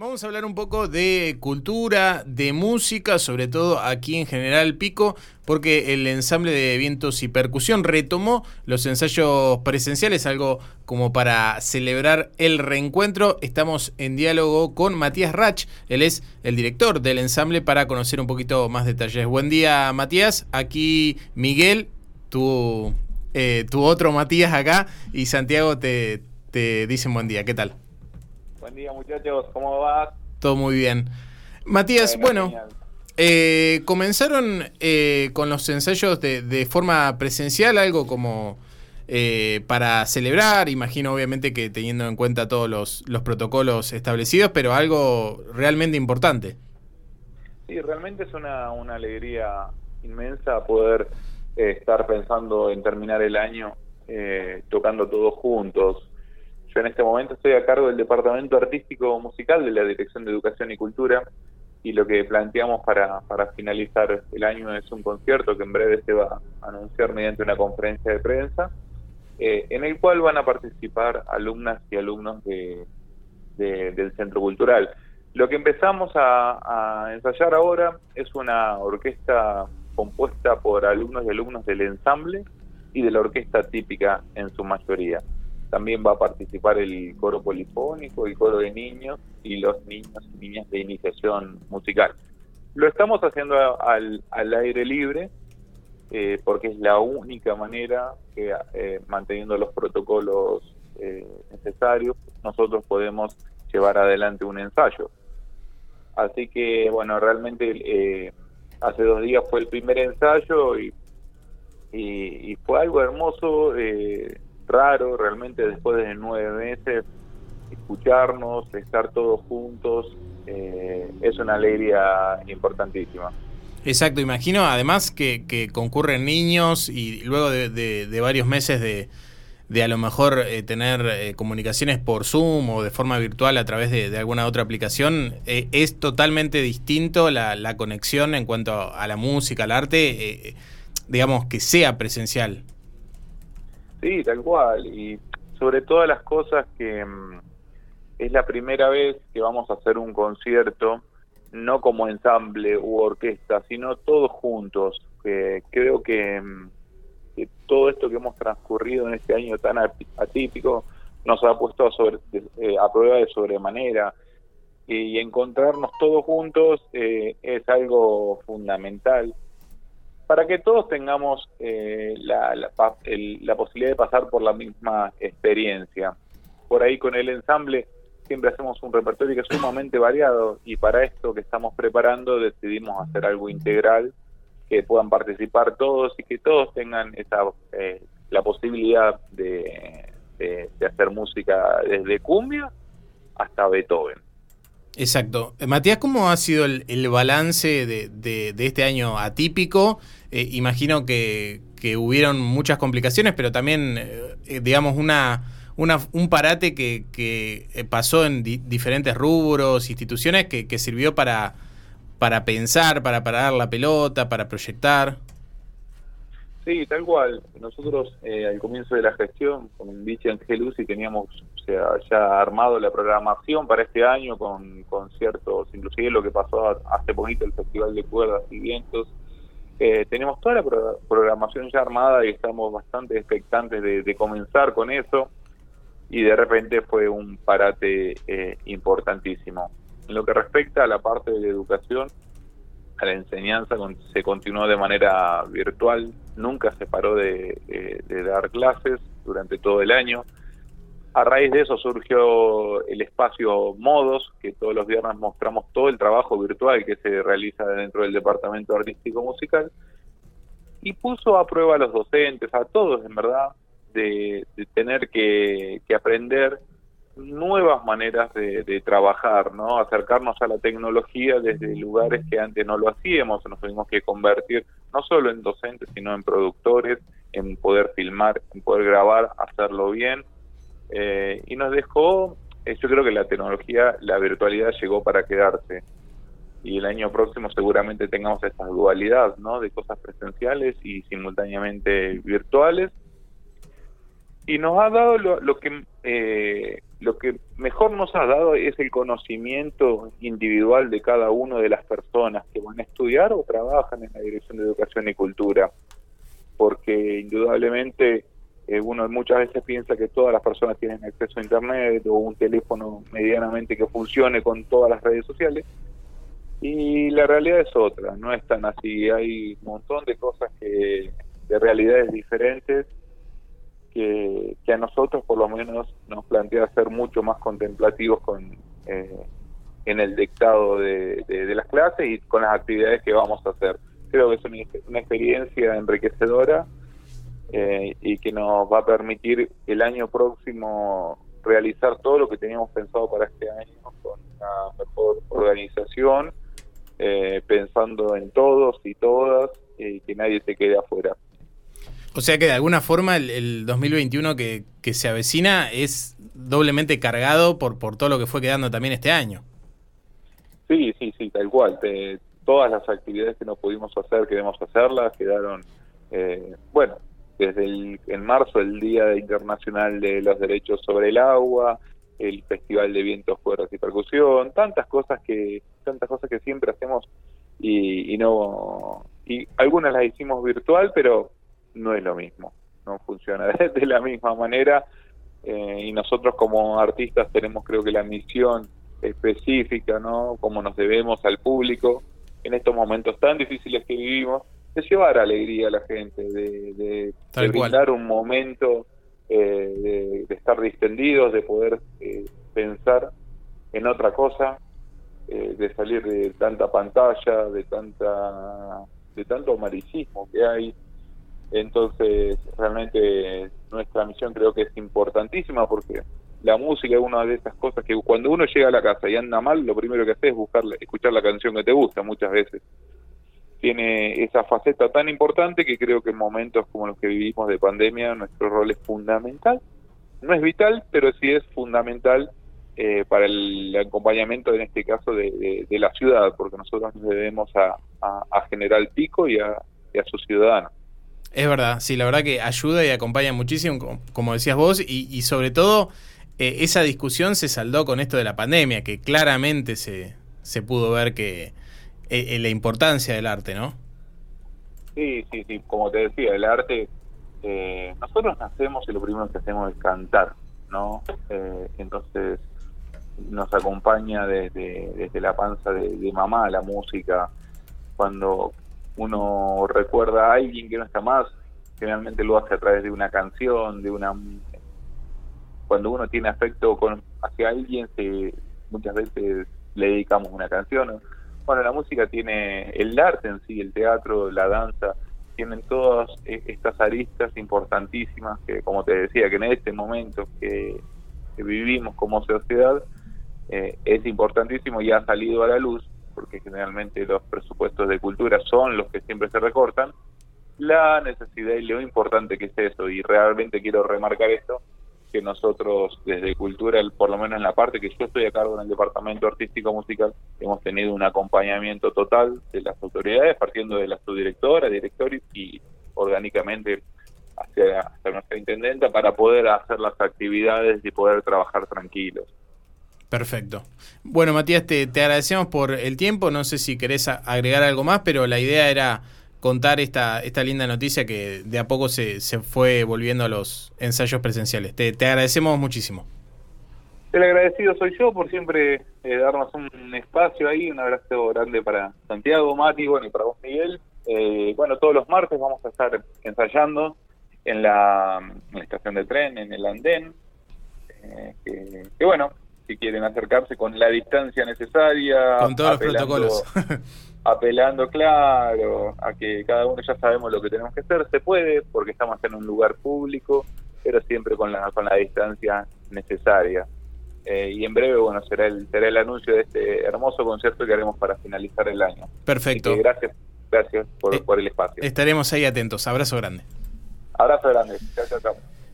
Vamos a hablar un poco de cultura, de música, sobre todo aquí en General Pico, porque el ensamble de vientos y percusión retomó los ensayos presenciales, algo como para celebrar el reencuentro. Estamos en diálogo con Matías Rach, él es el director del ensamble, para conocer un poquito más detalles. Buen día, Matías. Aquí Miguel, tu, eh, tu otro Matías acá, y Santiago te, te dicen buen día. ¿Qué tal? Buen día muchachos, ¿cómo va? Todo muy bien. Matías, bueno, eh, comenzaron eh, con los ensayos de, forma presencial, algo como eh, para celebrar, imagino obviamente que teniendo en cuenta todos los, los protocolos establecidos, pero algo realmente importante. Sí, realmente es una, una alegría inmensa poder estar pensando en terminar el año tocando todos juntos, en este momento estoy a cargo del Departamento Artístico Musical de la Dirección de Educación y Cultura y lo que planteamos para, para finalizar el año es un concierto que en breve se va a anunciar mediante una conferencia de prensa, eh, en el cual van a participar alumnas y alumnos de, del Centro Cultural. Lo que empezamos a, a ensayar ahora es una orquesta compuesta por alumnos y alumnos del ensamble y de la orquesta típica en su mayoría. También va a participar el coro polifónico, el coro de niños y los niños y niñas de iniciación musical. Lo estamos haciendo al, aire libre eh, porque es la única manera que, eh, manteniendo los protocolos eh, necesarios, nosotros podemos llevar adelante un ensayo. Así que, bueno, realmente hace dos días fue el primer ensayo y, y, y fue algo hermoso. Eh, raro realmente después de nueve meses escucharnos, estar todos juntos, eh, es una alegría importantísima. Exacto, imagino además que, concurren niños y luego de, varios meses de, de, a lo mejor eh, tener eh, comunicaciones por Zoom o de forma virtual a través de, alguna otra aplicación, es totalmente distinto la, la, conexión en cuanto a la música, al arte, digamos que sea presencial. Sí, tal cual. Y sobre todas las cosas que mm, es la primera vez que vamos a hacer un concierto, no como ensamble u orquesta, sino todos juntos. Que creo que, mm, todo esto que hemos transcurrido en este año tan atípico nos ha puesto a, sobre, eh, a prueba de sobremanera. Y encontrarnos todos juntos eh, es algo fundamental para que todos tengamos eh, la, la, posibilidad de pasar por la misma experiencia. Por ahí con el ensamble siempre hacemos un repertorio que es sumamente variado y para esto que estamos preparando decidimos hacer algo integral, que puedan participar todos y que todos tengan esa, eh, la posibilidad de, hacer música desde cumbia hasta Beethoven. Exacto. Matías, ¿cómo ha sido el, balance de, este año atípico? Eh, imagino que, hubieron muchas complicaciones, pero también, eh, eh, digamos, una, una, un parate que, que pasó en diferentes rubros, instituciones, que, que sirvió para, para pensar, para parar la pelota, para proyectar. Sí, tal cual. Nosotros al comienzo de la gestión con Vichy Angelus y teníamos o sea, ya armado la programación para este año con conciertos, inclusive lo que pasó hace poquito el Festival de Cuerdas y Vientos, eh, tenemos toda la programación ya armada y estamos bastante expectantes de, comenzar con eso y de repente fue un parate eh, importantísimo. En lo que respecta a la parte de la educación, la enseñanza se continuó de manera virtual, nunca se paró de dar clases durante todo el año. A raíz de eso surgió el espacio Modos, que todos los viernes mostramos todo el trabajo virtual que se realiza dentro del Departamento Artístico Musical, y puso a prueba a los docentes, a todos en verdad, de, tener que, aprender nuevas maneras de, trabajar, ¿no? Acercarnos a la tecnología desde lugares que antes no lo hacíamos, nos tuvimos que convertir no solo en docentes, sino en productores, en poder filmar, en poder grabar, hacerlo bien eh, y nos dejó, eh, yo creo que la tecnología, la virtualidad llegó para quedarse. Y el año próximo seguramente tengamos esta dualidad, ¿no? De cosas presenciales y simultáneamente virtuales. Y nos ha dado lo, que eh, lo que mejor nos ha dado es el conocimiento individual de cada una de las personas que van a estudiar o trabajan en la Dirección de Educación y Cultura, porque indudablemente eh, uno muchas veces piensa que todas las personas tienen acceso a Internet o un teléfono medianamente que funcione con todas las redes sociales, y la realidad es otra, no es tan así, hay un montón de cosas que de realidades diferentes que, a nosotros por lo menos nos plantea ser mucho más contemplativos con eh, en el dictado de, las clases y con las actividades que vamos a hacer. Creo que es una, experiencia enriquecedora eh, y que nos va a permitir el año próximo realizar todo lo que teníamos pensado para este año con una mejor organización, eh, pensando en todos y todas y que nadie se quede afuera. O sea que de alguna forma el, 2021 que, que, se avecina es doblemente cargado por, por todo lo que fue quedando también este año. Sí, sí, sí, tal cual. todas las actividades que no pudimos hacer, queremos hacerlas, quedaron, eh, bueno, desde el, en marzo el Día Internacional de los Derechos sobre el Agua, el Festival de Vientos, Cuerdas y Percusión, tantas cosas que, tantas cosas que siempre hacemos y, y no, y algunas las hicimos virtual, pero no es lo mismo, no funciona de, la misma manera eh, y nosotros como artistas tenemos creo que la misión específica, ¿no? Como nos debemos al público en estos momentos tan difíciles que vivimos, de llevar alegría a la gente, de, de, brindar un momento eh, de, estar distendidos, de poder eh, pensar en otra cosa, de salir de tanta pantalla, de tanta de tanto amaricismo que hay entonces, realmente nuestra misión creo que es importantísima porque la música es una de esas cosas que cuando uno llega a la casa y anda mal, lo primero que hace es buscar, escuchar la canción que te gusta muchas veces. Tiene esa faceta tan importante que creo que en momentos como los que vivimos de pandemia nuestro rol es fundamental. No es vital, pero sí es fundamental eh, para el acompañamiento, en este caso, de, la ciudad, porque nosotros nos debemos a, a, General Pico y a, y a sus ciudadanos. Es verdad, sí, la verdad que ayuda y acompaña muchísimo, como decías vos, y, sobre todo eh, esa discusión se saldó con esto de la pandemia, que claramente se, se pudo ver que eh, eh, la importancia del arte, ¿no? Sí, sí, sí, como te decía, el arte, nosotros nacemos y lo primero que hacemos es cantar, ¿no? entonces nos acompaña desde, desde la panza de, de mamá la música, cuando uno recuerda a alguien que no está más, generalmente lo hace a través de una canción, de una cuando uno tiene afecto con hacia alguien se muchas veces le dedicamos una canción. Bueno, la música tiene el arte en sí, el teatro, la danza, tienen todas e, estas aristas importantísimas que, como te decía, que en este momento que, vivimos como sociedad eh, es importantísimo y ha salido a la luz porque generalmente los presupuestos de cultura son los que siempre se recortan, la necesidad y lo importante que es eso, y realmente quiero remarcar esto, que nosotros desde cultura, por lo menos en la parte que yo estoy a cargo en el departamento artístico musical, hemos tenido un acompañamiento total de las autoridades, partiendo de la subdirectora, director y orgánicamente hacia, hacia nuestra intendenta para poder hacer las actividades y poder trabajar tranquilos. Perfecto. Bueno, Matías, te, agradecemos por el tiempo. No sé si querés agregar algo más, pero la idea era contar esta, esta linda noticia que de a poco se, se fue volviendo a los ensayos presenciales. Te, agradecemos muchísimo. El agradecido soy yo por siempre eh, darnos un espacio ahí. Un abrazo grande para Santiago, Mati, bueno, y para vos, Miguel. Eh, bueno, todos los martes vamos a estar ensayando en la, estación de tren, en el andén. Eh, que bueno, si quieren acercarse con la distancia necesaria. Con todos los protocolos. apelando, claro, a que cada uno ya sabemos lo que tenemos que hacer. Se puede, porque estamos en un lugar público, pero siempre con la, con la distancia necesaria. Eh, y en breve, bueno, será el, será el anuncio de este hermoso concierto que haremos para finalizar el año. Perfecto. gracias, gracias por, eh, por el espacio. Estaremos ahí atentos. Abrazo grande. Abrazo grande. Chao, chao, chao.